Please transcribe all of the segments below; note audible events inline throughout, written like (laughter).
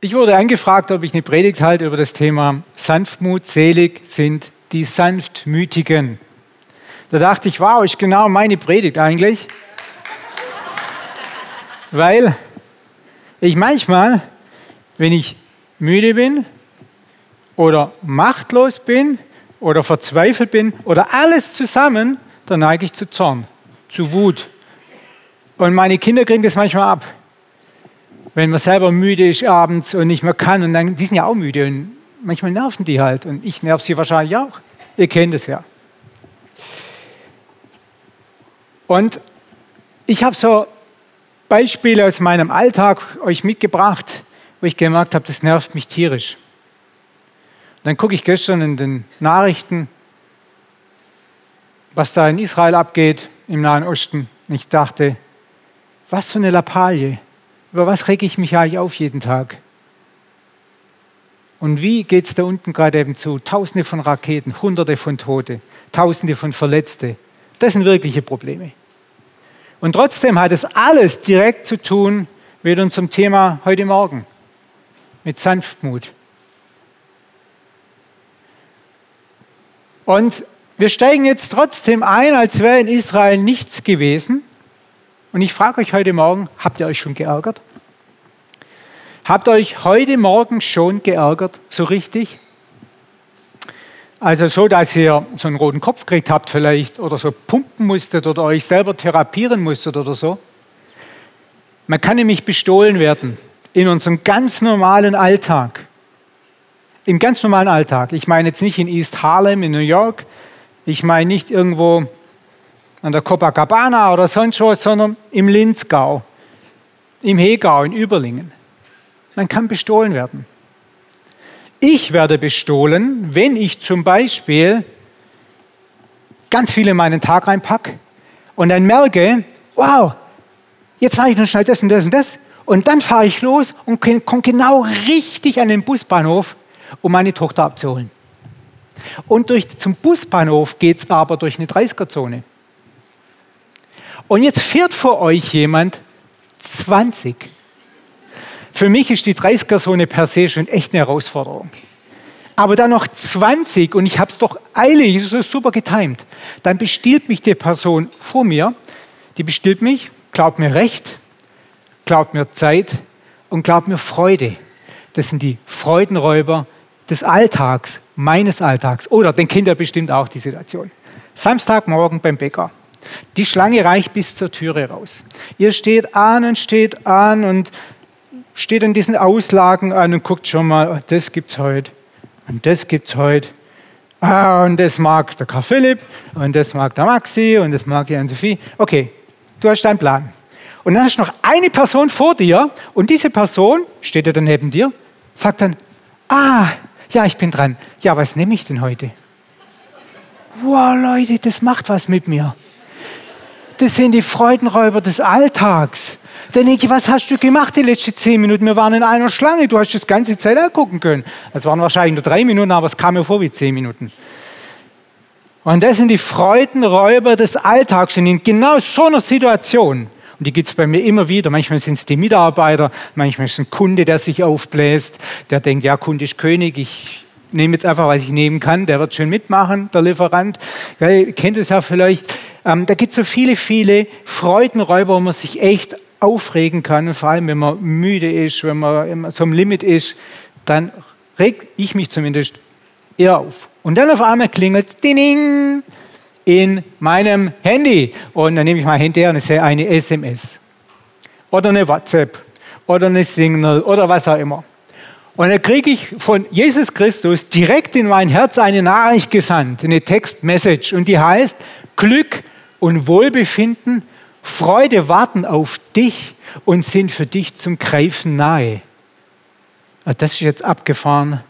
Ich wurde angefragt, ob ich eine Predigt halte über das Thema Sanftmut, selig sind die Sanftmütigen. Da dachte ich, wow, ist genau meine Predigt eigentlich. Weil ich manchmal, wenn ich müde bin oder machtlos bin oder verzweifelt bin oder alles zusammen, dann neige ich zu Zorn, zu Wut. Und meine Kinder kriegen das manchmal ab wenn man selber müde ist abends und nicht mehr kann. Und dann, die sind ja auch müde und manchmal nerven die halt. Und ich nerv sie wahrscheinlich auch. Ihr kennt es ja. Und ich habe so Beispiele aus meinem Alltag euch mitgebracht, wo ich gemerkt habe, das nervt mich tierisch. Und dann gucke ich gestern in den Nachrichten, was da in Israel abgeht, im Nahen Osten. Und ich dachte, was für eine Lappalie. Über was rege ich mich eigentlich auf jeden Tag? Und wie geht es da unten gerade eben zu? Tausende von Raketen, Hunderte von Tote, Tausende von Verletzte. Das sind wirkliche Probleme. Und trotzdem hat es alles direkt zu tun mit unserem Thema heute Morgen, mit Sanftmut. Und wir steigen jetzt trotzdem ein, als wäre in Israel nichts gewesen. Und ich frage euch heute Morgen, habt ihr euch schon geärgert? Habt ihr euch heute Morgen schon geärgert, so richtig? Also so, dass ihr so einen roten Kopf gekriegt habt vielleicht oder so pumpen musstet oder euch selber therapieren musstet oder so. Man kann nämlich bestohlen werden in unserem ganz normalen Alltag. Im ganz normalen Alltag. Ich meine jetzt nicht in East Harlem in New York. Ich meine nicht irgendwo an der Copacabana oder sonst was, sondern im Linzgau, im Hegau, in Überlingen. Man kann bestohlen werden. Ich werde bestohlen, wenn ich zum Beispiel ganz viel in meinen Tag reinpacke und dann merke, wow, jetzt mache ich nur schnell das und das und das und dann fahre ich los und komme genau richtig an den Busbahnhof, um meine Tochter abzuholen. Und durch, zum Busbahnhof geht es aber durch eine 30er-Zone. Und jetzt fährt vor euch jemand 20. Für mich ist die 30er-Zone per se schon echt eine Herausforderung. Aber dann noch 20 und ich habe es doch eilig, es ist super getimt. Dann bestiehlt mich die Person vor mir, die bestillt mich, glaubt mir Recht, glaubt mir Zeit und glaubt mir Freude. Das sind die Freudenräuber des Alltags, meines Alltags. Oder den Kindern bestimmt auch die Situation. Samstagmorgen beim Bäcker. Die Schlange reicht bis zur Türe raus. Ihr steht an und steht an und steht an diesen Auslagen an und guckt schon mal, oh, das gibt's heute und das gibt's heute. Ah, und das mag der Karl Philipp und das mag der Maxi und das mag die Anne-Sophie. Okay, du hast deinen Plan. Und dann hast du noch eine Person vor dir und diese Person, steht ja dann neben dir, sagt dann, ah, ja, ich bin dran. Ja, was nehme ich denn heute? Wow, Leute, das macht was mit mir das sind die Freudenräuber des Alltags. Dann denke ich, was hast du gemacht die letzten zehn Minuten? Wir waren in einer Schlange, du hast das ganze Zeit angucken können. Es waren wahrscheinlich nur drei Minuten, aber es kam mir vor wie zehn Minuten. Und das sind die Freudenräuber des Alltags. Und in genau so einer Situation, und die gibt es bei mir immer wieder, manchmal sind es die Mitarbeiter, manchmal ist es ein Kunde, der sich aufbläst, der denkt, ja, Kunde ist König, ich nehme jetzt einfach, was ich nehmen kann, der wird schön mitmachen, der Lieferant. Ihr kennt es ja vielleicht. Ähm, da gibt es so viele, viele Freudenräuber, wo man sich echt aufregen kann. Und vor allem, wenn man müde ist, wenn man so am Limit ist, dann reg ich mich zumindest eher auf. Und dann auf einmal klingelt Ding in meinem Handy. Und dann nehme ich mein Handy her und sehe eine SMS. Oder eine WhatsApp. Oder eine Signal. Oder was auch immer. Und dann kriege ich von Jesus Christus direkt in mein Herz eine Nachricht gesandt, eine Textmessage. Und die heißt, Glück und Wohlbefinden, Freude warten auf dich und sind für dich zum Greifen nahe. Ah, das ist jetzt abgefahren.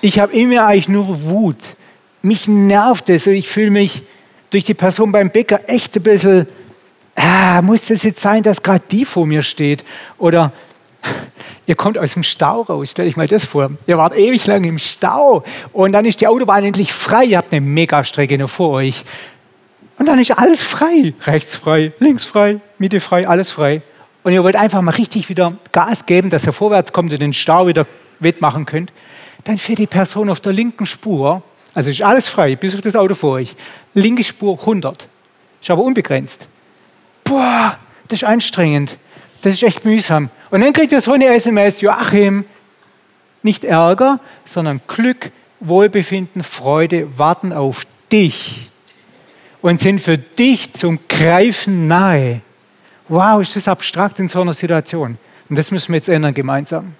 Ich habe immer eigentlich nur Wut. Mich nervt es und ich fühle mich durch die Person beim Bäcker echt ein bisschen, ah, muss das jetzt sein, dass gerade die vor mir steht? Oder Ihr kommt aus dem Stau raus, stell ich mal das vor. Ihr wart ewig lang im Stau und dann ist die Autobahn endlich frei. Ihr habt eine Megastrecke noch vor euch. Und dann ist alles frei. Rechts frei, links frei, Mitte frei, alles frei. und ihr wollt einfach mal richtig wieder Gas geben, dass ihr vorwärts kommt und den Stau wieder wettmachen könnt, dann fährt die Person auf der linken Spur, also ist alles frei, bis auf das Auto vor euch, linke Spur 100, ist aber unbegrenzt. Boah, das ist anstrengend, das ist echt mühsam. Und dann kriegt ihr so eine SMS, Joachim, nicht Ärger, sondern Glück, Wohlbefinden, Freude warten auf dich und sind für dich zum Greifen nahe. Wow, ist das abstrakt in so einer Situation. Und das müssen wir jetzt ändern gemeinsam.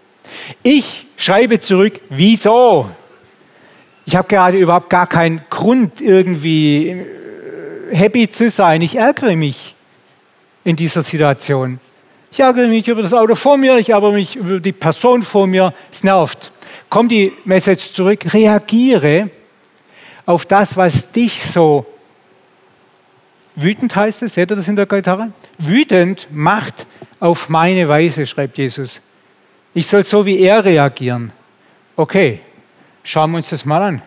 Ich schreibe zurück, wieso? Ich habe gerade überhaupt gar keinen Grund, irgendwie äh, happy zu sein. Ich ärgere mich in dieser Situation. Ich ärgere mich über das Auto vor mir, ich ärgere mich über die Person vor mir. Es nervt. Kommt die Message zurück, reagiere auf das, was dich so wütend heißt es, seht ihr das in der Gitarre? Wütend macht auf meine Weise, schreibt Jesus. Ich soll so wie er reagieren. Okay, schauen wir uns das mal an.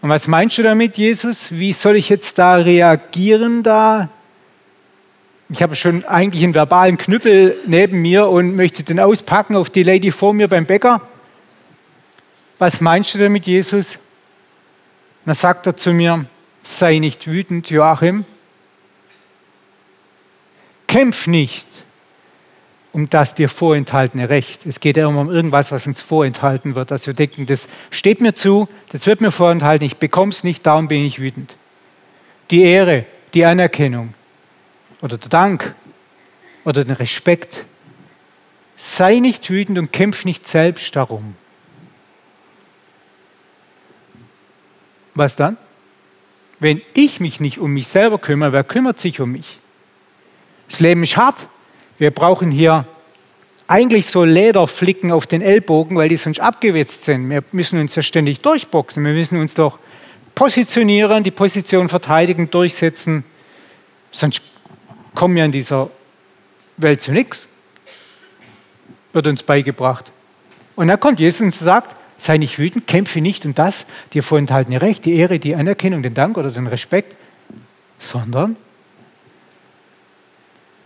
Und was meinst du damit, Jesus? Wie soll ich jetzt da reagieren da? Ich habe schon eigentlich einen verbalen Knüppel neben mir und möchte den auspacken auf die Lady vor mir beim Bäcker. Was meinst du damit, Jesus? dann sagt er zu mir, sei nicht wütend, Joachim. Kämpf nicht um das dir vorenthaltene Recht. Es geht ja immer um irgendwas, was uns vorenthalten wird, dass wir denken, das steht mir zu, das wird mir vorenthalten, ich bekomme es nicht, darum bin ich wütend. Die Ehre, die Anerkennung oder der Dank oder den Respekt. Sei nicht wütend und kämpf nicht selbst darum. Was dann? Wenn ich mich nicht um mich selber kümmere, wer kümmert sich um mich? Das Leben ist hart, wir brauchen hier eigentlich so Lederflicken auf den Ellbogen, weil die sonst abgewetzt sind. Wir müssen uns ja ständig durchboxen. Wir müssen uns doch positionieren, die Position verteidigen, durchsetzen. Sonst kommen wir in dieser Welt zu nichts. Wird uns beigebracht. Und dann kommt Jesus und sagt, sei nicht wütend, kämpfe nicht um das dir vorenthaltene Recht, die Ehre, die Anerkennung, den Dank oder den Respekt, sondern,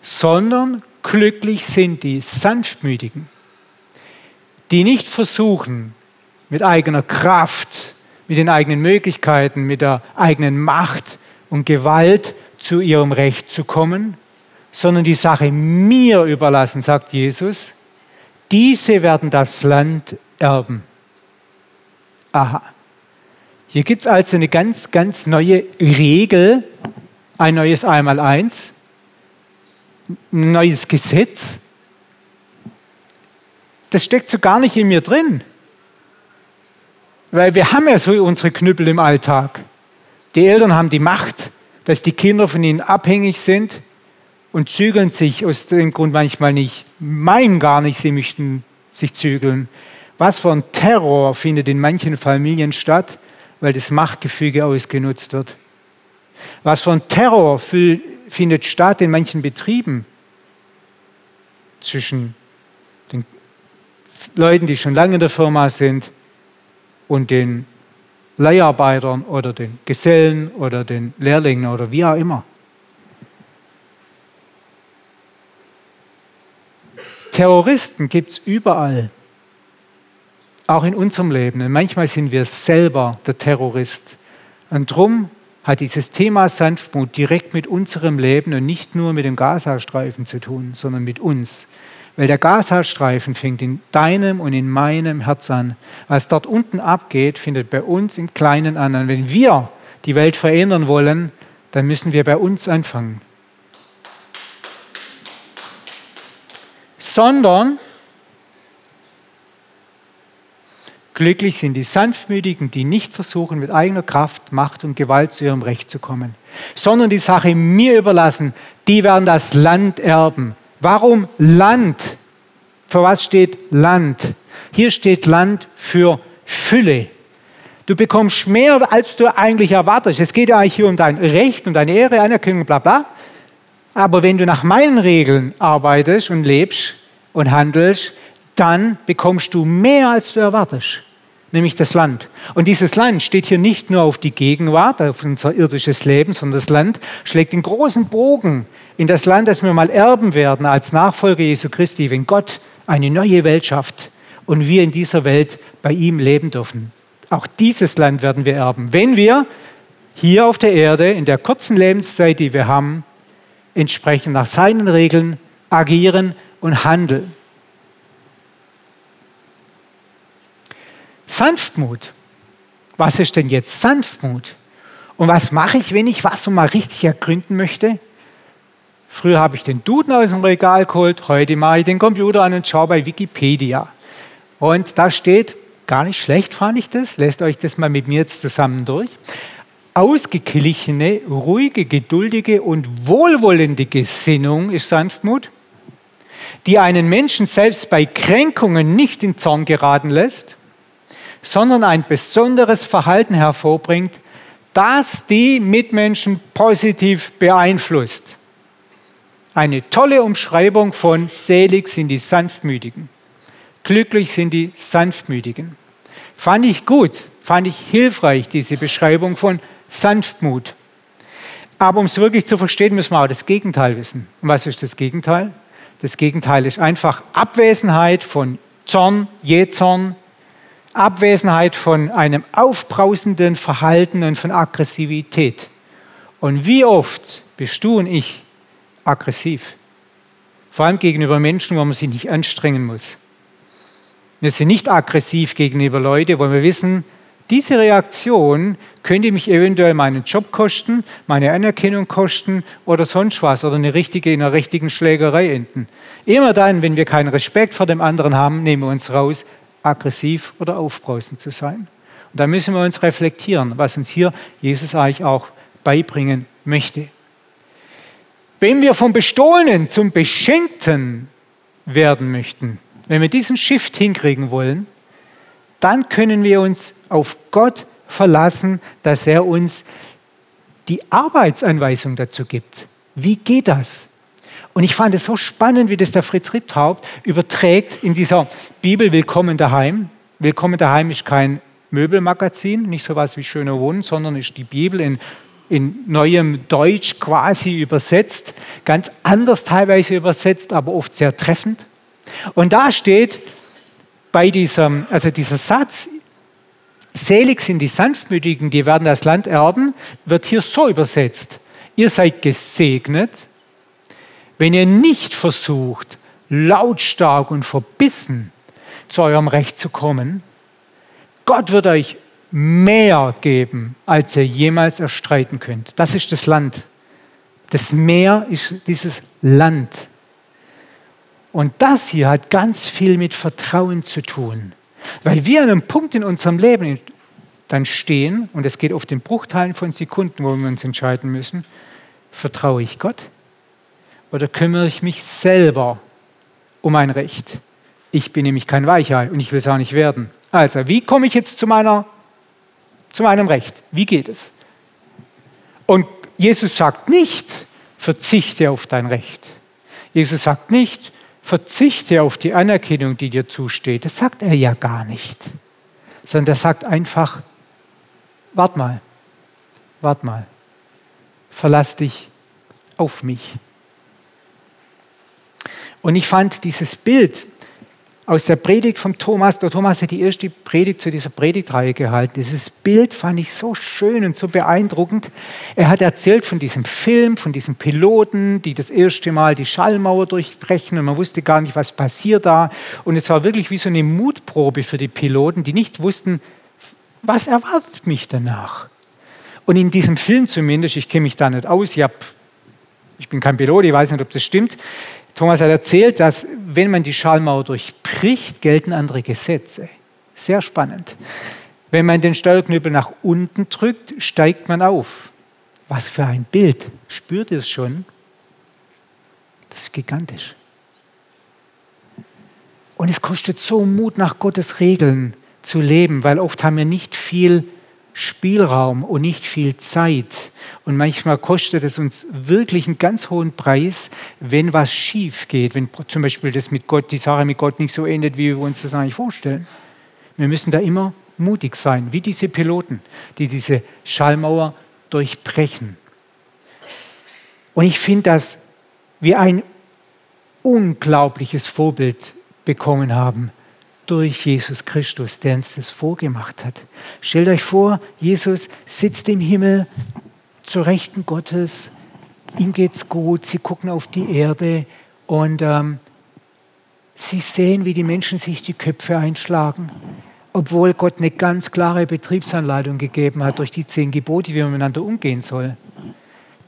sondern Glücklich sind die Sanftmütigen, die nicht versuchen, mit eigener Kraft, mit den eigenen Möglichkeiten, mit der eigenen Macht und Gewalt zu ihrem Recht zu kommen, sondern die Sache mir überlassen, sagt Jesus. Diese werden das Land erben. Aha. Hier gibt es also eine ganz, ganz neue Regel, ein neues Einmaleins ein neues Gesetz. Das steckt so gar nicht in mir drin. Weil wir haben ja so unsere Knüppel im Alltag. Die Eltern haben die Macht, dass die Kinder von ihnen abhängig sind und zügeln sich aus dem Grund manchmal nicht, meinen gar nicht, sie möchten sich zügeln. Was für ein Terror findet in manchen Familien statt, weil das Machtgefüge ausgenutzt wird. Was für ein Terror findet statt in manchen Betrieben zwischen den Leuten, die schon lange in der Firma sind und den Leiharbeitern oder den Gesellen oder den Lehrlingen oder wie auch immer. Terroristen gibt es überall, auch in unserem Leben. Und manchmal sind wir selber der Terrorist. Und darum hat dieses Thema Sanftmut direkt mit unserem Leben und nicht nur mit dem Gazastreifen zu tun, sondern mit uns. Weil der Gazastreifen fängt in deinem und in meinem Herz an. Was dort unten abgeht, findet bei uns im Kleinen an. Und wenn wir die Welt verändern wollen, dann müssen wir bei uns anfangen. Sondern Glücklich sind die Sanftmütigen, die nicht versuchen, mit eigener Kraft, Macht und Gewalt zu ihrem Recht zu kommen, sondern die Sache mir überlassen, die werden das Land erben. Warum Land? Für was steht Land? Hier steht Land für Fülle. Du bekommst mehr, als du eigentlich erwartest. Es geht ja eigentlich hier um dein Recht und deine Ehre, Anerkennung, bla bla. Aber wenn du nach meinen Regeln arbeitest und lebst und handelst, dann bekommst du mehr, als du erwartest nämlich das Land. Und dieses Land steht hier nicht nur auf die Gegenwart, auf unser irdisches Leben, sondern das Land schlägt den großen Bogen in das Land, das wir mal erben werden als Nachfolger Jesu Christi, wenn Gott eine neue Welt schafft und wir in dieser Welt bei ihm leben dürfen. Auch dieses Land werden wir erben, wenn wir hier auf der Erde in der kurzen Lebenszeit, die wir haben, entsprechend nach seinen Regeln agieren und handeln. Sanftmut. Was ist denn jetzt Sanftmut? Und was mache ich, wenn ich was mal richtig ergründen möchte? Früher habe ich den Duden aus dem Regal geholt, heute mache ich den Computer an und schaue bei Wikipedia. Und da steht, gar nicht schlecht fand ich das, lässt euch das mal mit mir jetzt zusammen durch. Ausgeglichene, ruhige, geduldige und wohlwollende Gesinnung ist Sanftmut, die einen Menschen selbst bei Kränkungen nicht in Zorn geraten lässt, sondern ein besonderes Verhalten hervorbringt, das die Mitmenschen positiv beeinflusst. Eine tolle Umschreibung von selig sind die Sanftmütigen. Glücklich sind die Sanftmütigen. Fand ich gut, fand ich hilfreich, diese Beschreibung von Sanftmut. Aber um es wirklich zu verstehen, müssen wir auch das Gegenteil wissen. Und was ist das Gegenteil? Das Gegenteil ist einfach Abwesenheit von Zorn, Jähzorn, Abwesenheit von einem aufbrausenden Verhalten und von Aggressivität. Und wie oft bist du und ich aggressiv. Vor allem gegenüber Menschen, wo man sich nicht anstrengen muss. Wir sind nicht aggressiv gegenüber Leuten, wo wir wissen, diese Reaktion könnte mich eventuell meinen Job kosten, meine Anerkennung kosten oder sonst was oder eine richtige, in einer richtigen Schlägerei enden. Immer dann, wenn wir keinen Respekt vor dem anderen haben, nehmen wir uns raus, aggressiv oder aufbrausend zu sein. Und da müssen wir uns reflektieren, was uns hier Jesus eigentlich auch beibringen möchte. Wenn wir vom Bestohlenen zum Beschenkten werden möchten, wenn wir diesen Shift hinkriegen wollen, dann können wir uns auf Gott verlassen, dass er uns die Arbeitsanweisung dazu gibt. Wie geht das? Und ich fand es so spannend, wie das der Fritz Ripthaupt überträgt in dieser Bibel Willkommen daheim. Willkommen daheim ist kein Möbelmagazin, nicht so was wie Schöner Wohnen, sondern ist die Bibel in in neuem Deutsch quasi übersetzt, ganz anders teilweise übersetzt, aber oft sehr treffend. Und da steht bei diesem, also dieser Satz, selig sind die Sanftmütigen, die werden das Land erben, wird hier so übersetzt. Ihr seid gesegnet, wenn ihr nicht versucht, lautstark und verbissen zu eurem Recht zu kommen. Gott wird euch mehr geben, als ihr jemals erstreiten könnt. Das ist das Land. Das Meer ist dieses Land. Und das hier hat ganz viel mit Vertrauen zu tun. Weil wir an einem Punkt in unserem Leben dann stehen, und es geht auf den Bruchteilen von Sekunden, wo wir uns entscheiden müssen, vertraue ich Gott oder kümmere ich mich selber um ein Recht? Ich bin nämlich kein Weichei und ich will es auch nicht werden. Also, wie komme ich jetzt zu meiner zu meinem Recht. Wie geht es? Und Jesus sagt nicht, verzichte auf dein Recht. Jesus sagt nicht, verzichte auf die Anerkennung, die dir zusteht. Das sagt er ja gar nicht. Sondern er sagt einfach, wart mal, wart mal, verlass dich auf mich. Und ich fand dieses Bild aus der Predigt von Thomas. Der Thomas hat die erste Predigt zu dieser Predigtreihe gehalten. Dieses Bild fand ich so schön und so beeindruckend. Er hat erzählt von diesem Film, von diesen Piloten, die das erste Mal die Schallmauer durchbrechen und man wusste gar nicht, was passiert da. Und es war wirklich wie so eine Mutprobe für die Piloten, die nicht wussten, was erwartet mich danach. Und in diesem Film zumindest, ich kenne mich da nicht aus, ich, hab, ich bin kein Pilot, ich weiß nicht, ob das stimmt, Thomas hat erzählt, dass wenn man die Schallmauer durchbricht, gelten andere Gesetze. Sehr spannend. Wenn man den Steuerknüppel nach unten drückt, steigt man auf. Was für ein Bild. Spürt ihr es schon? Das ist gigantisch. Und es kostet so Mut, nach Gottes Regeln zu leben, weil oft haben wir nicht viel Spielraum und nicht viel Zeit. Und manchmal kostet es uns wirklich einen ganz hohen Preis, wenn was schief geht, wenn zum Beispiel das mit Gott, die Sache mit Gott nicht so endet, wie wir uns das eigentlich vorstellen. Wir müssen da immer mutig sein, wie diese Piloten, die diese Schallmauer durchbrechen. Und ich finde das wir ein unglaubliches Vorbild bekommen haben durch Jesus Christus, der uns das vorgemacht hat. Stellt euch vor, Jesus sitzt im Himmel zur Rechten Gottes, ihm geht's gut, sie gucken auf die Erde und ähm, sie sehen, wie die Menschen sich die Köpfe einschlagen, obwohl Gott eine ganz klare Betriebsanleitung gegeben hat durch die zehn Gebote, wie man miteinander umgehen soll.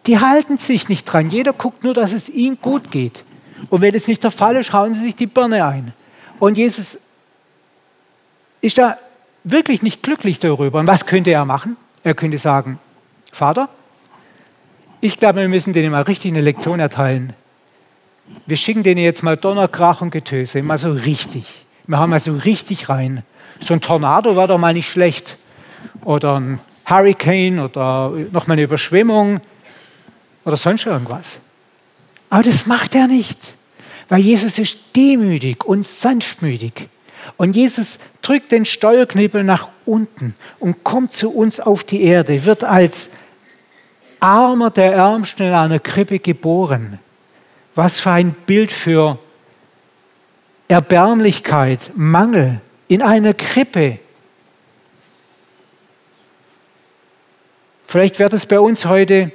Die halten sich nicht dran. Jeder guckt nur, dass es ihm gut geht. Und wenn es nicht der Fall ist, hauen sie sich die Birne ein. Und Jesus ist da wirklich nicht glücklich darüber. Und was könnte er machen? Er könnte sagen, Vater, ich glaube, wir müssen denen mal richtig eine Lektion erteilen. Wir schicken denen jetzt mal Donner, Krach und Getöse, mal so richtig. Wir haben mal so richtig rein. So ein Tornado war doch mal nicht schlecht. Oder ein Hurricane oder nochmal eine Überschwemmung oder sonst irgendwas. Aber das macht er nicht, weil Jesus ist demütig und sanftmütig. Und Jesus drückt den Steuerknüppel nach unten und kommt zu uns auf die Erde, wird als Armer der Ärmsten in einer Krippe geboren. Was für ein Bild für Erbärmlichkeit, Mangel in einer Krippe. Vielleicht wird es bei uns heute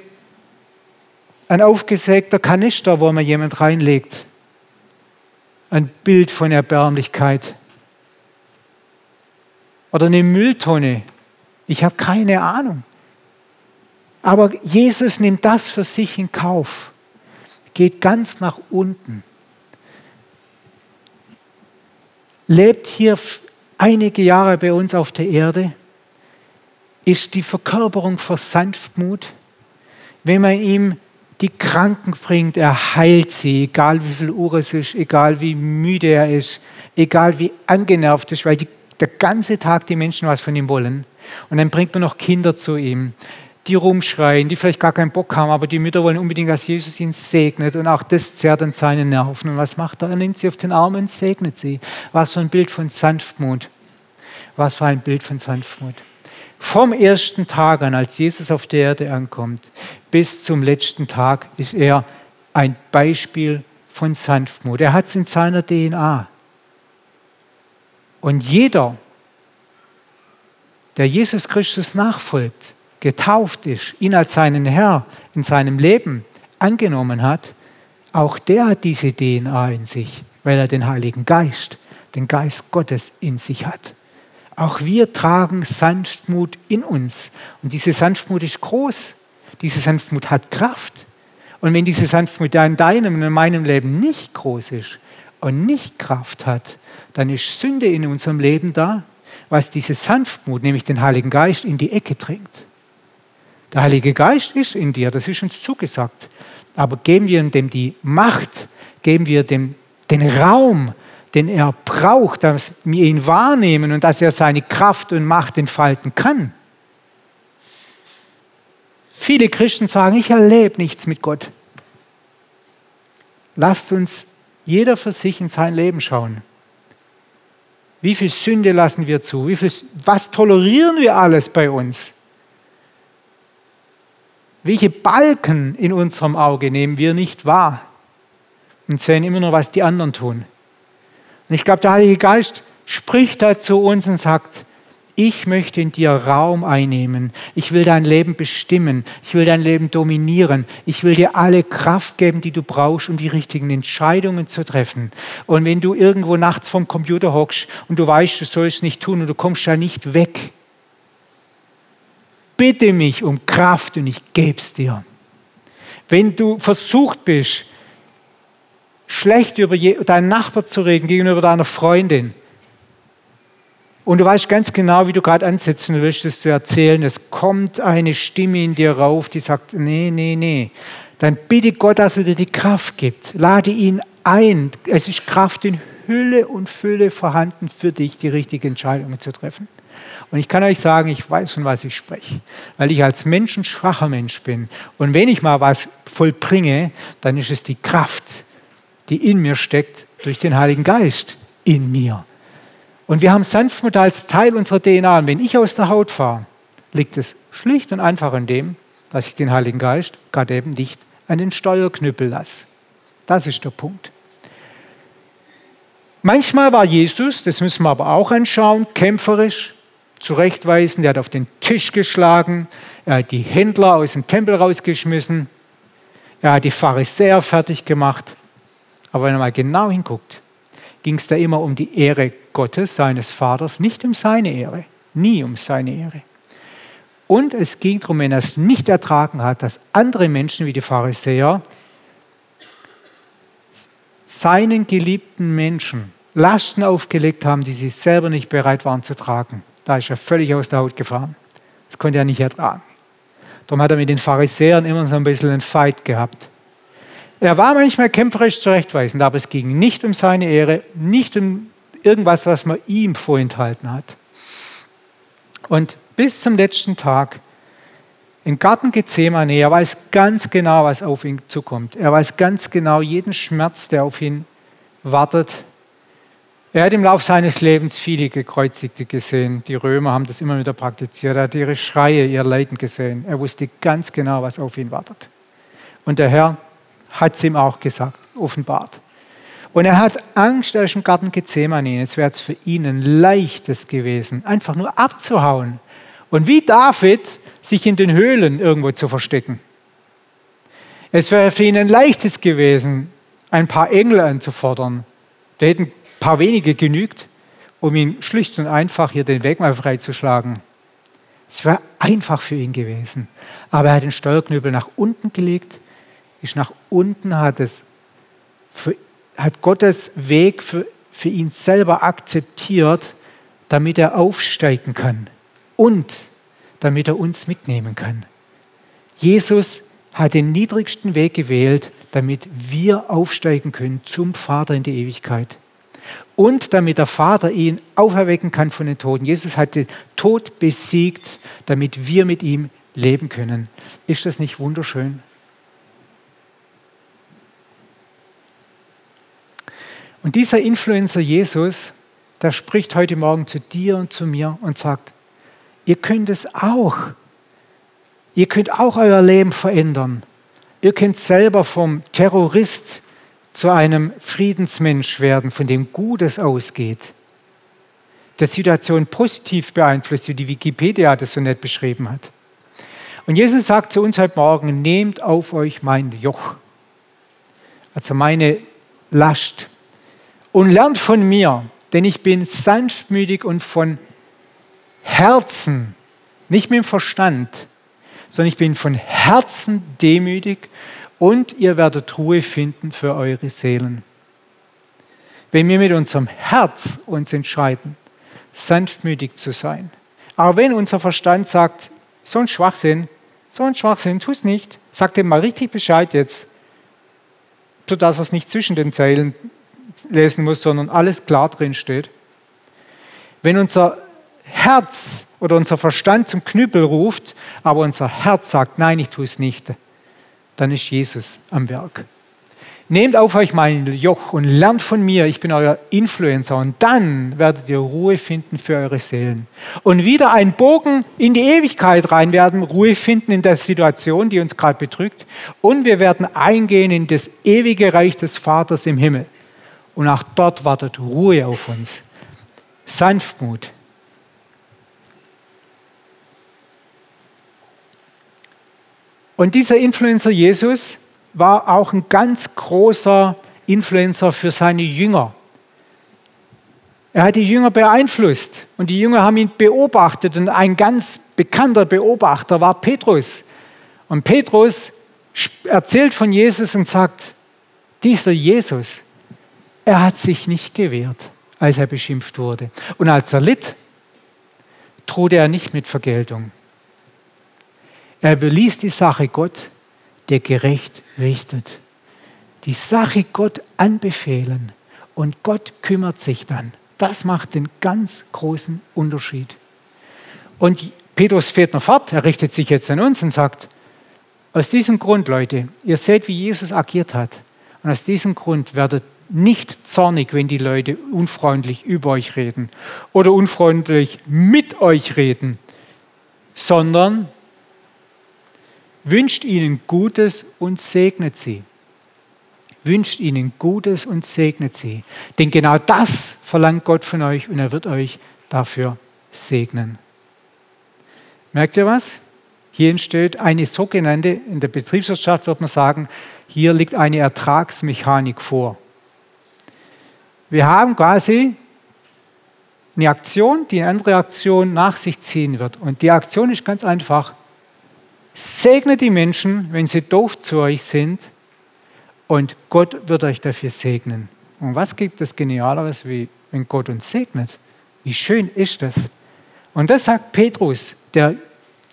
ein aufgesägter Kanister, wo man jemand reinlegt. Ein Bild von Erbärmlichkeit. Oder eine Mülltonne. Ich habe keine Ahnung. Aber Jesus nimmt das für sich in Kauf, geht ganz nach unten, lebt hier einige Jahre bei uns auf der Erde, ist die Verkörperung für Sanftmut. Wenn man ihm die Kranken bringt, er heilt sie, egal wie viel Uhr es ist, egal wie müde er ist, egal wie angenervt ist, weil die, der ganze Tag die Menschen was von ihm wollen. Und dann bringt man noch Kinder zu ihm, die rumschreien, die vielleicht gar keinen Bock haben, aber die Mütter wollen unbedingt, dass Jesus ihn segnet. Und auch das zerrt an seinen Nerven. Und was macht er? Er nimmt sie auf den Arm und segnet sie. Was für ein Bild von Sanftmut. Was für ein Bild von Sanftmut. Vom ersten Tag an, als Jesus auf der Erde ankommt, bis zum letzten Tag ist er ein Beispiel von Sanftmut. Er hat es in seiner DNA. Und jeder, der Jesus Christus nachfolgt, getauft ist, ihn als seinen Herr in seinem Leben angenommen hat, auch der hat diese DNA in sich, weil er den Heiligen Geist, den Geist Gottes in sich hat. Auch wir tragen Sanftmut in uns. Und diese Sanftmut ist groß. Diese Sanftmut hat Kraft. Und wenn diese Sanftmut in deinem und in meinem Leben nicht groß ist und nicht Kraft hat, dann ist Sünde in unserem Leben da, was diese Sanftmut, nämlich den Heiligen Geist, in die Ecke drängt. Der Heilige Geist ist in dir, das ist uns zugesagt. Aber geben wir dem die Macht, geben wir dem den Raum, den er braucht, dass wir ihn wahrnehmen und dass er seine Kraft und Macht entfalten kann. Viele Christen sagen, ich erlebe nichts mit Gott. Lasst uns jeder für sich in sein Leben schauen. Wie viel Sünde lassen wir zu? Wie viel, was tolerieren wir alles bei uns? Welche Balken in unserem Auge nehmen wir nicht wahr und sehen immer nur, was die anderen tun? Und ich glaube, der Heilige Geist spricht da zu uns und sagt, ich möchte in dir Raum einnehmen. Ich will dein Leben bestimmen. Ich will dein Leben dominieren. Ich will dir alle Kraft geben, die du brauchst, um die richtigen Entscheidungen zu treffen. Und wenn du irgendwo nachts vom Computer hockst und du weißt, du sollst es nicht tun und du kommst da nicht weg, bitte mich um Kraft und ich gebe es dir. Wenn du versucht bist, schlecht über deinen Nachbar zu reden gegenüber deiner Freundin, und du weißt ganz genau, wie du gerade ansetzen willst, das zu erzählen, es kommt eine Stimme in dir rauf, die sagt, nee, nee, nee. Dann bitte Gott, dass er dir die Kraft gibt. Lade ihn ein. Es ist Kraft in Hülle und Fülle vorhanden für dich, die richtigen Entscheidungen zu treffen. Und ich kann euch sagen, ich weiß, von was ich spreche, weil ich als Mensch ein schwacher Mensch bin. Und wenn ich mal was vollbringe, dann ist es die Kraft, die in mir steckt, durch den Heiligen Geist in mir. Und wir haben Sanftmut als Teil unserer DNA. Und wenn ich aus der Haut fahre, liegt es schlicht und einfach an dem, dass ich den Heiligen Geist gerade eben nicht an den Steuerknüppel lasse. Das ist der Punkt. Manchmal war Jesus, das müssen wir aber auch anschauen, kämpferisch, zurechtweisen. Er hat auf den Tisch geschlagen, er hat die Händler aus dem Tempel rausgeschmissen, er hat die Pharisäer fertig gemacht. Aber wenn er mal genau hinguckt, ging es da immer um die Ehre Gottes, seines Vaters, nicht um seine Ehre, nie um seine Ehre. Und es ging darum, wenn er es nicht ertragen hat, dass andere Menschen wie die Pharisäer seinen geliebten Menschen Lasten aufgelegt haben, die sie selber nicht bereit waren zu tragen. Da ist er völlig aus der Haut gefahren. Das konnte er nicht ertragen. Darum hat er mit den Pharisäern immer so ein bisschen einen Fight gehabt. Er war manchmal kämpferisch zurechtweisend, aber es ging nicht um seine Ehre, nicht um irgendwas, was man ihm vorenthalten hat. Und bis zum letzten Tag im Garten Gethsemane, er weiß ganz genau, was auf ihn zukommt. Er weiß ganz genau jeden Schmerz, der auf ihn wartet. Er hat im Laufe seines Lebens viele Gekreuzigte gesehen. Die Römer haben das immer wieder praktiziert. Er hat ihre Schreie, ihr Leiden gesehen. Er wusste ganz genau, was auf ihn wartet. Und der Herr hat es ihm auch gesagt, offenbart. Und er hat Angst, er ist im Garten Gethsemane. Jetzt wäre es für ihn ein leichtes gewesen, einfach nur abzuhauen. Und wie David sich in den Höhlen irgendwo zu verstecken. Es wäre für ihn ein leichtes gewesen, ein paar Engel anzufordern. Da hätten ein paar wenige genügt, um ihn schlicht und einfach hier den Weg mal freizuschlagen. Es wäre einfach für ihn gewesen. Aber er hat den Steuerknüppel nach unten gelegt, ist nach unten, hat, es für, hat Gottes Weg für, für ihn selber akzeptiert, damit er aufsteigen kann. Und damit er uns mitnehmen kann. Jesus hat den niedrigsten Weg gewählt, damit wir aufsteigen können zum Vater in die Ewigkeit. Und damit der Vater ihn auferwecken kann von den Toten. Jesus hat den Tod besiegt, damit wir mit ihm leben können. Ist das nicht wunderschön? Und dieser Influencer Jesus, der spricht heute Morgen zu dir und zu mir und sagt, Ihr könnt es auch. Ihr könnt auch euer Leben verändern. Ihr könnt selber vom Terrorist zu einem Friedensmensch werden, von dem Gutes ausgeht, der Situation positiv beeinflusst, wie die Wikipedia das so nett beschrieben hat. Und Jesus sagt zu uns heute Morgen, nehmt auf euch mein Joch, also meine Last, und lernt von mir, denn ich bin sanftmütig und von Herzen, nicht mit dem Verstand, sondern ich bin von Herzen demütig und ihr werdet Ruhe finden für eure Seelen. Wenn wir mit unserem Herz uns entscheiden, sanftmütig zu sein, aber wenn unser Verstand sagt, so ein Schwachsinn, so ein Schwachsinn, tu es nicht, sagt ihm mal richtig Bescheid jetzt, sodass er es nicht zwischen den Zeilen lesen muss, sondern alles klar drin steht. Wenn unser Herz oder unser Verstand zum Knüppel ruft, aber unser Herz sagt, nein, ich tue es nicht, dann ist Jesus am Werk. Nehmt auf euch mein Joch und lernt von mir, ich bin euer Influencer und dann werdet ihr Ruhe finden für eure Seelen. Und wieder ein Bogen in die Ewigkeit rein werden, Ruhe finden in der Situation, die uns gerade bedrückt und wir werden eingehen in das ewige Reich des Vaters im Himmel. Und auch dort wartet Ruhe auf uns. Sanftmut, Und dieser Influencer Jesus war auch ein ganz großer Influencer für seine Jünger. Er hat die Jünger beeinflusst und die Jünger haben ihn beobachtet und ein ganz bekannter Beobachter war Petrus. Und Petrus erzählt von Jesus und sagt, dieser Jesus, er hat sich nicht gewehrt, als er beschimpft wurde. Und als er litt, drohte er nicht mit Vergeltung. Er überließ die Sache Gott, der gerecht richtet. Die Sache Gott anbefehlen und Gott kümmert sich dann. Das macht den ganz großen Unterschied. Und Petrus fährt noch fort, er richtet sich jetzt an uns und sagt, aus diesem Grund, Leute, ihr seht, wie Jesus agiert hat. Und aus diesem Grund werdet nicht zornig, wenn die Leute unfreundlich über euch reden oder unfreundlich mit euch reden, sondern wünscht ihnen Gutes und segnet sie. wünscht ihnen Gutes und segnet sie. Denn genau das verlangt Gott von euch und er wird euch dafür segnen. Merkt ihr was? Hier entsteht eine sogenannte, in der Betriebswirtschaft wird man sagen, hier liegt eine Ertragsmechanik vor. Wir haben quasi eine Aktion, die eine andere Aktion nach sich ziehen wird. Und die Aktion ist ganz einfach. Segnet die Menschen, wenn sie doof zu euch sind, und Gott wird euch dafür segnen. Und was gibt es Genialeres, wie wenn Gott uns segnet? Wie schön ist das? Und das sagt Petrus, der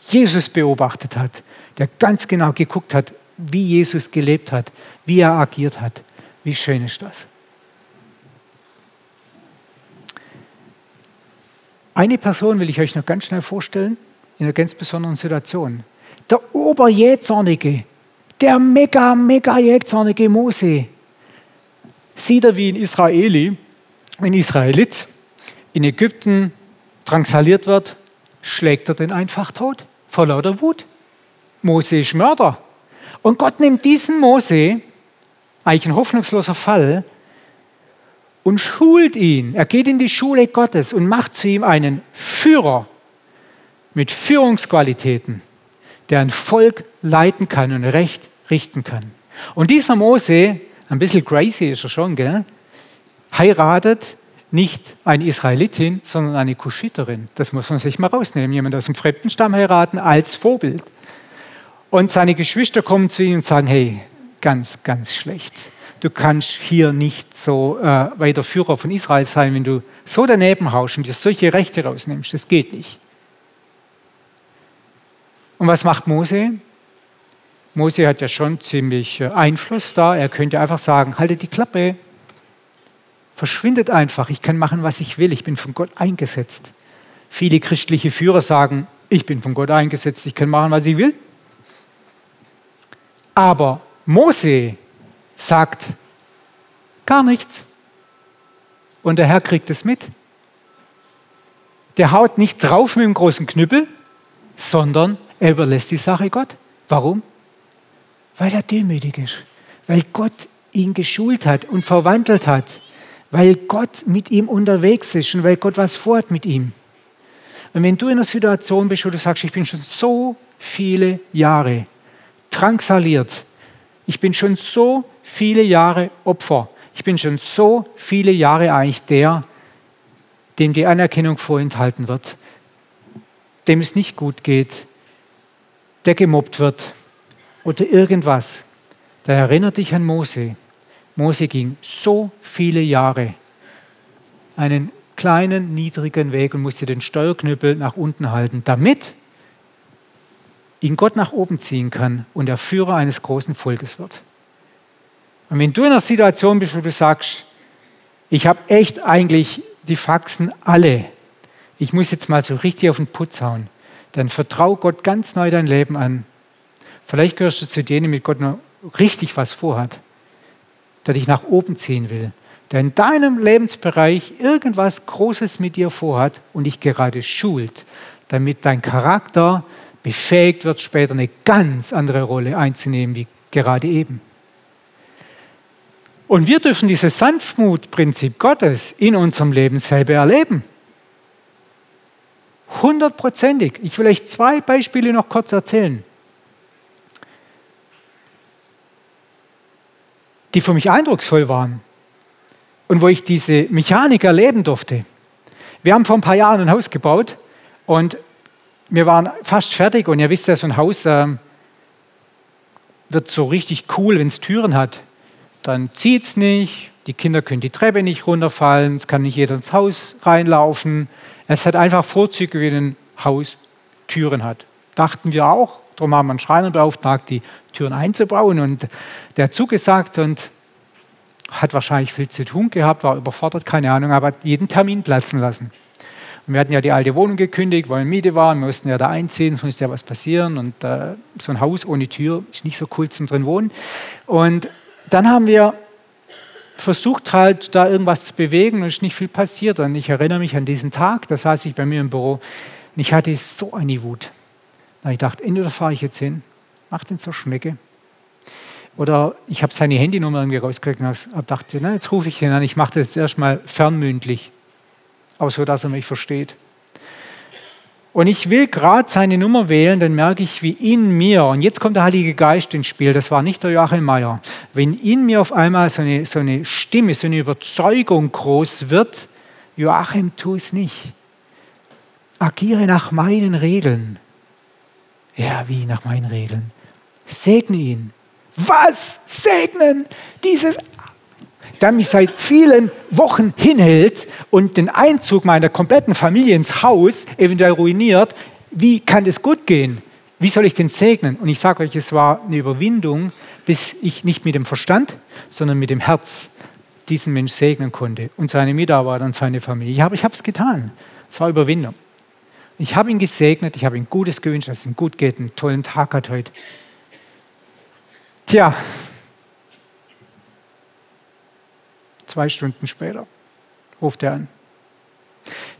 Jesus beobachtet hat, der ganz genau geguckt hat, wie Jesus gelebt hat, wie er agiert hat. Wie schön ist das? Eine Person will ich euch noch ganz schnell vorstellen, in einer ganz besonderen Situation. Der Oberjähzornige, der mega, mega jähzornige Mose. Sieht er wie ein Israeli, ein Israelit, in Ägypten drangsaliert wird, schlägt er den einfach tot, vor lauter Wut. Mose ist Mörder. Und Gott nimmt diesen Mose, eigentlich ein hoffnungsloser Fall, und schult ihn. Er geht in die Schule Gottes und macht zu ihm einen Führer mit Führungsqualitäten, der ein Volk leiten kann und recht richten kann. Und dieser Mose, ein bisschen crazy ist er schon, gell, heiratet nicht eine Israelitin, sondern eine Kuschiterin. Das muss man sich mal rausnehmen. Jemand aus dem Fremdenstamm heiraten als Vorbild. Und seine Geschwister kommen zu ihm und sagen, hey, ganz, ganz schlecht. Du kannst hier nicht so äh, weiter Führer von Israel sein, wenn du so daneben haust und dir solche Rechte rausnimmst. Das geht nicht. Und was macht Mose? Mose hat ja schon ziemlich äh, Einfluss da. Er könnte einfach sagen, haltet die Klappe, verschwindet einfach, ich kann machen, was ich will, ich bin von Gott eingesetzt. Viele christliche Führer sagen, ich bin von Gott eingesetzt, ich kann machen, was ich will. Aber Mose sagt gar nichts. Und der Herr kriegt es mit. Der haut nicht drauf mit dem großen Knüppel, sondern er überlässt die Sache Gott. Warum? Weil er demütig ist. Weil Gott ihn geschult hat und verwandelt hat weil Gott mit ihm unterwegs ist und weil Gott was vorhat mit ihm. Und wenn du in einer Situation bist, wo du sagst, ich bin schon so viele Jahre drangsaliert, ich bin schon so viele Jahre Opfer, ich bin schon so viele Jahre eigentlich der, dem die Anerkennung vorenthalten wird, dem es nicht gut geht, der gemobbt wird oder irgendwas, da erinnert dich an Mose. Mose ging so viele Jahre einen kleinen, niedrigen Weg und musste den Steuerknüppel nach unten halten, damit ihn Gott nach oben ziehen kann und der Führer eines großen Volkes wird. Und wenn du in einer Situation bist, wo du sagst, ich habe echt eigentlich die Faxen alle, ich muss jetzt mal so richtig auf den Putz hauen, dann vertrau Gott ganz neu dein Leben an. Vielleicht gehörst du zu denen, mit Gott noch richtig was vorhat der dich nach oben ziehen will, der in deinem Lebensbereich irgendwas Großes mit dir vorhat und dich gerade schult, damit dein Charakter befähigt wird, später eine ganz andere Rolle einzunehmen wie gerade eben. Und wir dürfen dieses Sanftmutprinzip Gottes in unserem Leben selber erleben. Hundertprozentig. Ich will euch zwei Beispiele noch kurz erzählen. die für mich eindrucksvoll waren und wo ich diese Mechanik erleben durfte. Wir haben vor ein paar Jahren ein Haus gebaut und wir waren fast fertig und ihr wisst ja, so ein Haus äh, wird so richtig cool, wenn es Türen hat. Dann zieht es nicht, die Kinder können die Treppe nicht runterfallen, es kann nicht jeder ins Haus reinlaufen. Es hat einfach Vorzüge, wie ein Haus Türen hat. Dachten wir auch, darum haben wir einen Schreiner beauftragt, die Türen einzubauen. Und der hat zugesagt und hat wahrscheinlich viel zu tun gehabt, war überfordert, keine Ahnung, aber jeden Termin platzen lassen. Wir hatten ja die alte Wohnung gekündigt, weil Miete war, wir mussten ja da einziehen, es musste ja was passieren und äh, so ein Haus ohne Tür ist nicht so cool zum drin wohnen. Und dann haben wir versucht halt da irgendwas zu bewegen und ist nicht viel passiert. Und ich erinnere mich an diesen Tag, da saß ich bei mir im Büro und ich hatte so eine Wut. Da ich dachte, entweder fahre ich jetzt hin, mache den zur Schnecke Oder ich habe seine Handynummer irgendwie rausgekriegt und dachte, na, jetzt rufe ich ihn an, ich mache das erstmal fernmündlich, aber so, dass er mich versteht. Und ich will gerade seine Nummer wählen, dann merke ich, wie in mir, und jetzt kommt der Heilige Geist ins Spiel, das war nicht der Joachim Meyer, wenn in mir auf einmal so eine, so eine Stimme, so eine Überzeugung groß wird, Joachim, tu es nicht. Agiere nach meinen Regeln. Ja, wie nach meinen Regeln? Segne ihn. Was? Segnen? Dieses der mich seit vielen Wochen hinhält und den Einzug meiner kompletten Familie ins Haus eventuell ruiniert, wie kann das gut gehen? Wie soll ich den segnen? Und ich sage euch, es war eine Überwindung, bis ich nicht mit dem Verstand, sondern mit dem Herz diesen Mensch segnen konnte und seine Mitarbeiter und seine Familie. Ich habe es getan. Es war Überwindung. Ich habe ihn gesegnet, ich habe ihm Gutes gewünscht, dass es ihm gut geht, einen tollen Tag hat heute. Tja, Zwei Stunden später ruft er an.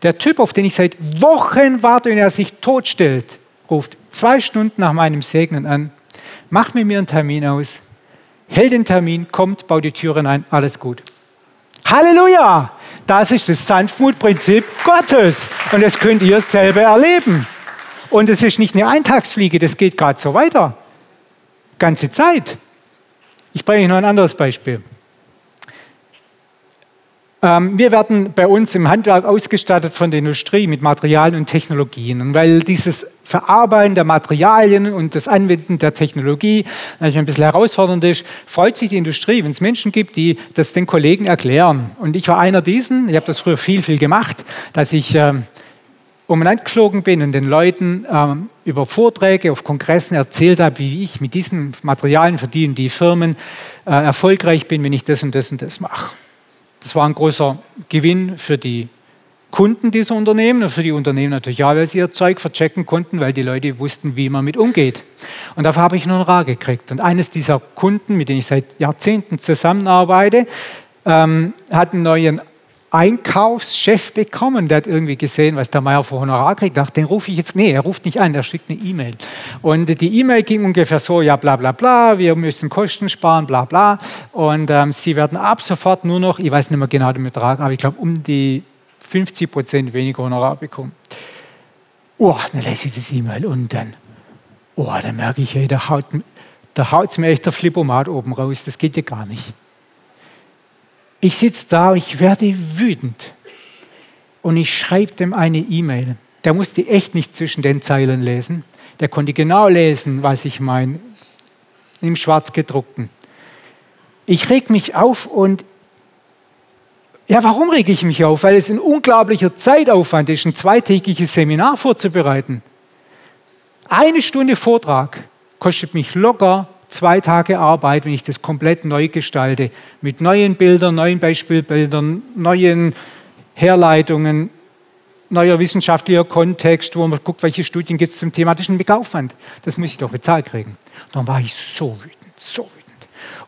Der Typ, auf den ich seit Wochen warte und er sich totstellt, ruft zwei Stunden nach meinem Segnen an, macht mit mir einen Termin aus, hält den Termin, kommt, baut die Türen ein, alles gut. Halleluja! Das ist das Sanftmutprinzip Gottes. Und das könnt ihr selber erleben. Und es ist nicht eine Eintagsfliege, das geht gerade so weiter. Ganze Zeit. Ich bringe euch noch ein anderes Beispiel. Ähm, wir werden bei uns im Handwerk ausgestattet von der Industrie mit Materialien und Technologien. Und weil dieses Verarbeiten der Materialien und das Anwenden der Technologie natürlich ein bisschen herausfordernd ist, freut sich die Industrie, wenn es Menschen gibt, die das den Kollegen erklären. Und ich war einer diesen, ich habe das früher viel, viel gemacht, dass ich ähm, umeinander geflogen bin und den Leuten ähm, über Vorträge auf Kongressen erzählt habe, wie ich mit diesen Materialien verdienen die Firmen äh, erfolgreich bin, wenn ich das und das und das mache. Das war ein großer Gewinn für die Kunden dieser Unternehmen und für die Unternehmen natürlich auch, weil sie ihr Zeug verchecken konnten, weil die Leute wussten, wie man mit umgeht. Und dafür habe ich einen Rat gekriegt. Und eines dieser Kunden, mit denen ich seit Jahrzehnten zusammenarbeite, ähm, hat einen neuen Einkaufschef bekommen, der hat irgendwie gesehen, was der Meier für Honorar kriegt. Dachte, den rufe ich jetzt. Nee, er ruft nicht an, er schickt eine E-Mail. Und die E-Mail ging ungefähr so: Ja, bla, bla, bla, wir müssen Kosten sparen, bla, bla. Und ähm, Sie werden ab sofort nur noch, ich weiß nicht mehr genau den Betrag, aber ich glaube, um die 50 Prozent weniger Honorar bekommen. Oh, dann lese ich das E-Mail und dann, oh, dann merke ich, hey, da haut es mir echt der Flippomat oben raus. Das geht ja gar nicht. Ich sitze da und ich werde wütend. Und ich schreibe dem eine E-Mail. Der musste echt nicht zwischen den Zeilen lesen. Der konnte genau lesen, was ich meine, im Schwarzgedruckten. Ich reg mich auf und ja, warum rege ich mich auf? Weil es ein unglaublicher Zeitaufwand ist, ein zweitägiges Seminar vorzubereiten. Eine Stunde Vortrag kostet mich locker zwei Tage Arbeit, wenn ich das komplett neu gestalte. Mit neuen Bildern, neuen Beispielbildern, neuen Herleitungen, neuer wissenschaftlicher Kontext, wo man guckt, welche Studien gibt es zum thematischen Aufwand. Das muss ich doch bezahlt kriegen. Dann war ich so wütend, so wütend.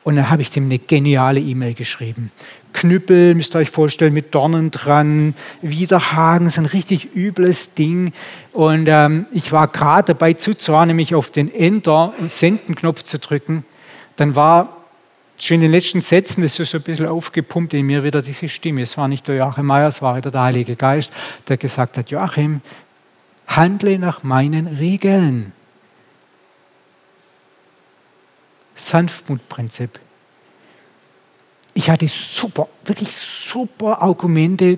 Und dann habe ich dem eine geniale E-Mail geschrieben. Knüppel, müsst ihr euch vorstellen, mit Dornen dran, Widerhaken, so ein richtig übles Ding. Und ähm, ich war gerade dabei zuzahlen, nämlich auf den Enter- und Senden-Knopf zu drücken. Dann war schon in den letzten Sätzen, das ist so ein bisschen aufgepumpt in mir wieder diese Stimme. Es war nicht der Joachim Meyer, es war wieder der Heilige Geist, der gesagt hat, Joachim, handle nach meinen Regeln. Sanftmutprinzip. Ich hatte super, wirklich super Argumente,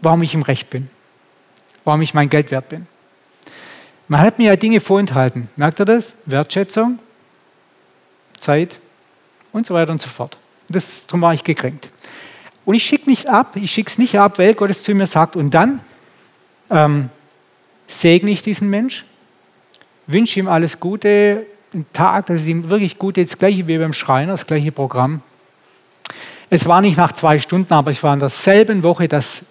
warum ich im Recht bin, warum ich mein Geld wert bin. Man hat mir ja Dinge vorenthalten. Merkt ihr das? Wertschätzung, Zeit und so weiter und so fort. Das, darum war ich gekränkt. Und ich schicke nicht ab, ich schicke es nicht ab, weil Gott es zu mir sagt. Und dann ähm, segne ich diesen Mensch, wünsche ihm alles Gute, einen Tag, dass es ihm wirklich gut das gleiche wie beim Schreiner, das gleiche Programm. Es war nicht nach zwei Stunden, aber ich war in derselben Woche, dass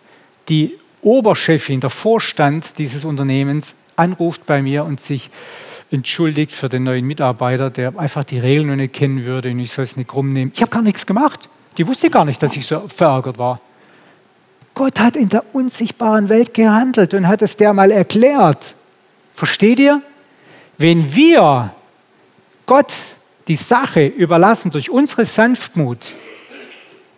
die Oberchefin, der Vorstand dieses Unternehmens anruft bei mir und sich entschuldigt für den neuen Mitarbeiter, der einfach die Regeln noch nicht kennen würde und ich soll es nicht krumm nehmen. Ich habe gar nichts gemacht. Die wusste gar nicht, dass ich so verärgert war. Gott hat in der unsichtbaren Welt gehandelt und hat es der mal erklärt. Versteht ihr? Wenn wir Gott die Sache überlassen durch unsere Sanftmut,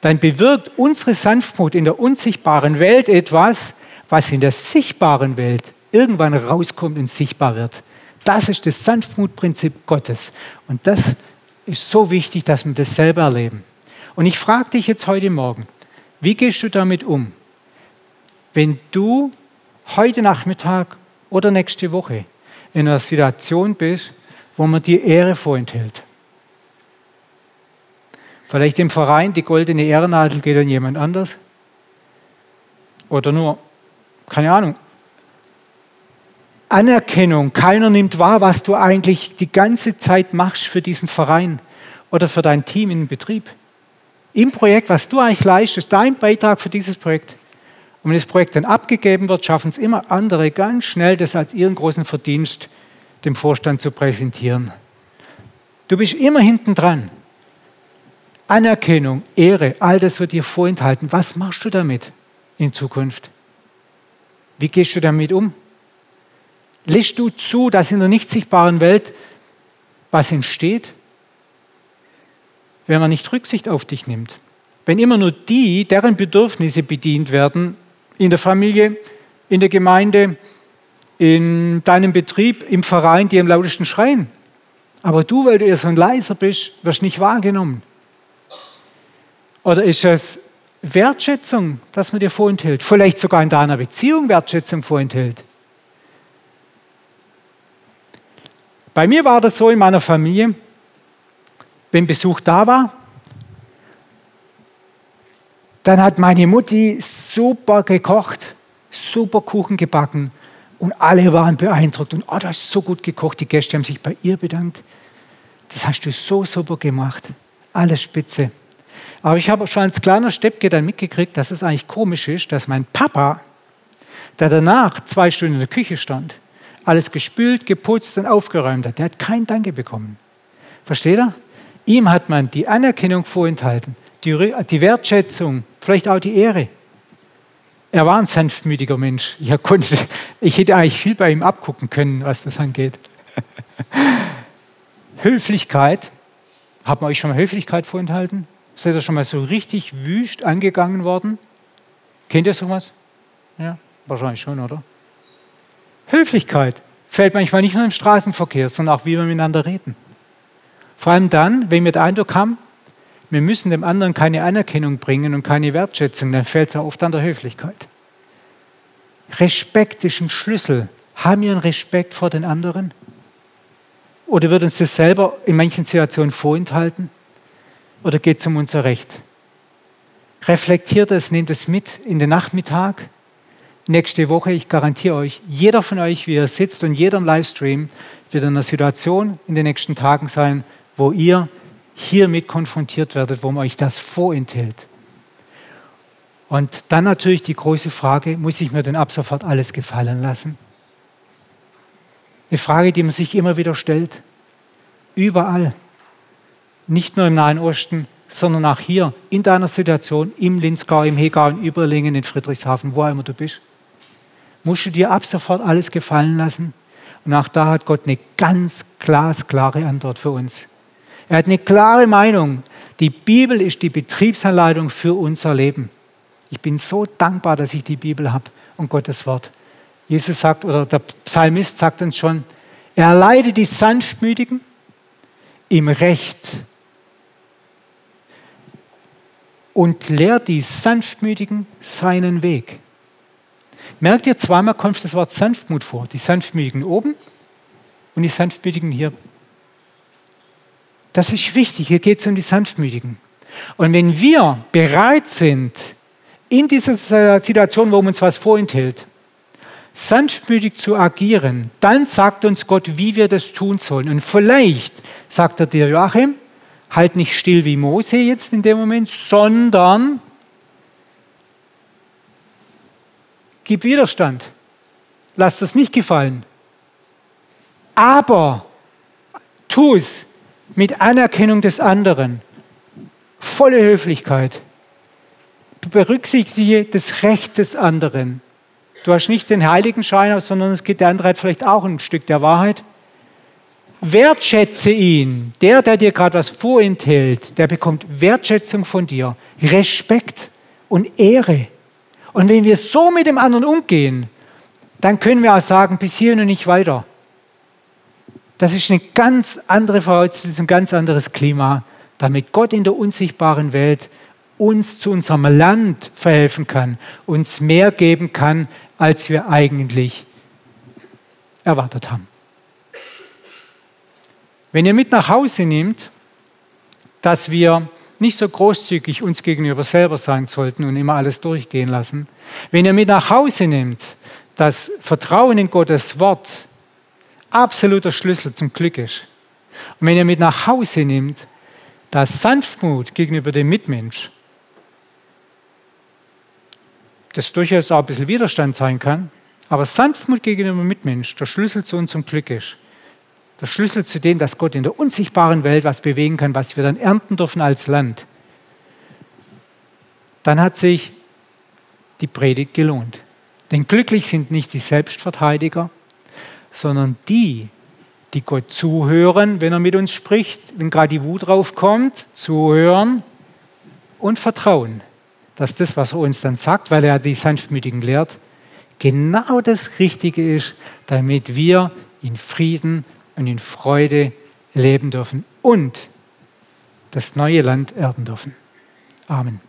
dann bewirkt unsere Sanftmut in der unsichtbaren Welt etwas, was in der sichtbaren Welt irgendwann rauskommt und sichtbar wird. Das ist das Sanftmutprinzip Gottes. Und das ist so wichtig, dass wir das selber erleben. Und ich frage dich jetzt heute Morgen, wie gehst du damit um, wenn du heute Nachmittag oder nächste Woche in einer Situation bist, wo man dir Ehre vorenthält? Vielleicht im Verein die goldene Ehrennadel geht an jemand anders. Oder nur, keine Ahnung, Anerkennung. Keiner nimmt wahr, was du eigentlich die ganze Zeit machst für diesen Verein oder für dein Team im Betrieb. Im Projekt, was du eigentlich leistest, dein Beitrag für dieses Projekt. Und wenn das Projekt dann abgegeben wird, schaffen es immer andere ganz schnell, das als ihren großen Verdienst dem Vorstand zu präsentieren. Du bist immer hinten dran. Anerkennung, Ehre, all das wird dir vorenthalten. Was machst du damit in Zukunft? Wie gehst du damit um? Lässt du zu, dass in der nicht sichtbaren Welt was entsteht, wenn man nicht Rücksicht auf dich nimmt? Wenn immer nur die, deren Bedürfnisse bedient werden, in der Familie, in der Gemeinde, in deinem Betrieb, im Verein, die am lautesten schreien. Aber du, weil du ja so ein leiser bist, wirst nicht wahrgenommen. Oder ist es Wertschätzung, dass man dir vorenthält? Vielleicht sogar in deiner Beziehung Wertschätzung vorenthält. Bei mir war das so in meiner Familie, wenn Besuch da war, dann hat meine Mutti super gekocht, super Kuchen gebacken und alle waren beeindruckt und oh, du hast so gut gekocht, die Gäste haben sich bei ihr bedankt. Das hast du so super gemacht, alles spitze. Aber ich habe schon als kleiner Steppke dann mitgekriegt, dass es eigentlich komisch ist, dass mein Papa, der danach zwei Stunden in der Küche stand, alles gespült, geputzt und aufgeräumt hat, der hat kein Danke bekommen. Versteht er? Ihm hat man die Anerkennung vorenthalten, die, die Wertschätzung, vielleicht auch die Ehre. Er war ein sanftmütiger Mensch. Ich, konnte, (laughs) ich hätte eigentlich viel bei ihm abgucken können, was das angeht. (laughs) Höflichkeit. Haben wir euch schon mal Höflichkeit vorenthalten? Seid ihr schon mal so richtig wüst angegangen worden? Kennt ihr sowas? Ja, wahrscheinlich schon, oder? Höflichkeit fällt manchmal nicht nur im Straßenverkehr, sondern auch, wie wir miteinander reden. Vor allem dann, wenn wir den Eindruck haben, wir müssen dem anderen keine Anerkennung bringen und keine Wertschätzung, dann fällt es auch oft an der Höflichkeit. Respekt ist ein Schlüssel. Haben wir einen Respekt vor den anderen? Oder wird uns das selber in manchen Situationen vorenthalten? oder geht es um unser Recht? Reflektiert es, nehmt es mit in den Nachmittag. Nächste Woche, ich garantiere euch, jeder von euch, wie er sitzt und jeder im Livestream, wird in einer Situation in den nächsten Tagen sein, wo ihr hiermit konfrontiert werdet, wo man euch das vorenthält. Und dann natürlich die große Frage, muss ich mir denn ab sofort alles gefallen lassen? Eine Frage, die man sich immer wieder stellt. Überall nicht nur im Nahen Osten, sondern auch hier in deiner Situation, im Linzgau, im Hegau, in Überlingen, in Friedrichshafen, wo immer du bist. Musst du dir ab sofort alles gefallen lassen? Und auch da hat Gott eine ganz glasklare Antwort für uns. Er hat eine klare Meinung. Die Bibel ist die Betriebsanleitung für unser Leben. Ich bin so dankbar, dass ich die Bibel habe und Gottes Wort. Jesus sagt, oder der Psalmist sagt uns schon, er leidet die Sanftmütigen im Recht und lehrt die Sanftmütigen seinen Weg. Merkt ihr, zweimal kommt das Wort Sanftmut vor. Die Sanftmütigen oben und die Sanftmütigen hier. Das ist wichtig. Hier geht es um die Sanftmütigen. Und wenn wir bereit sind, in dieser Situation, wo uns was vorenthält, sanftmütig zu agieren, dann sagt uns Gott, wie wir das tun sollen. Und vielleicht sagt er dir, Joachim, halt nicht still wie Mose jetzt in dem Moment, sondern gib Widerstand. Lass das nicht gefallen. Aber tu es mit Anerkennung des anderen. Volle Höflichkeit. Berücksichtige das Recht des anderen. Du hast nicht den Heiligenschein, sondern es geht der andere hat vielleicht auch ein Stück der Wahrheit. wertschätze ihn. Der, der dir gerade was vorenthält, der bekommt Wertschätzung von dir, Respekt und Ehre. Und wenn wir so mit dem anderen umgehen, dann können wir auch sagen, bis hierhin und nicht weiter. Das ist eine ganz andere Voraussetzung, ein ganz anderes Klima, damit Gott in der unsichtbaren Welt uns zu unserem Land verhelfen kann, uns mehr geben kann, als wir eigentlich erwartet haben. Wenn ihr mit nach Hause nehmt, dass wir nicht so großzügig uns gegenüber selber sein sollten und immer alles durchgehen lassen, wenn ihr mit nach Hause nehmt, dass Vertrauen in Gottes Wort absoluter Schlüssel zum Glück ist. Und wenn ihr mit nach Hause nehmt, dass Sanftmut gegenüber dem Mitmensch, das durchaus auch ein bisschen Widerstand sein kann, aber Sanftmut gegenüber dem Mitmensch der Schlüssel zu unserem Glück ist. Der Schlüssel zu dem, dass Gott in der unsichtbaren Welt was bewegen kann, was wir dann ernten dürfen als Land. Dann hat sich die Predigt gelohnt. Denn glücklich sind nicht die Selbstverteidiger, sondern die, die Gott zuhören, wenn er mit uns spricht, wenn gerade die Wut draufkommt, zuhören und vertrauen, dass das, was er uns dann sagt, weil er die Sanftmütigen lehrt, genau das Richtige ist, damit wir in Frieden und in Freude leben dürfen und das neue Land erben dürfen. Amen.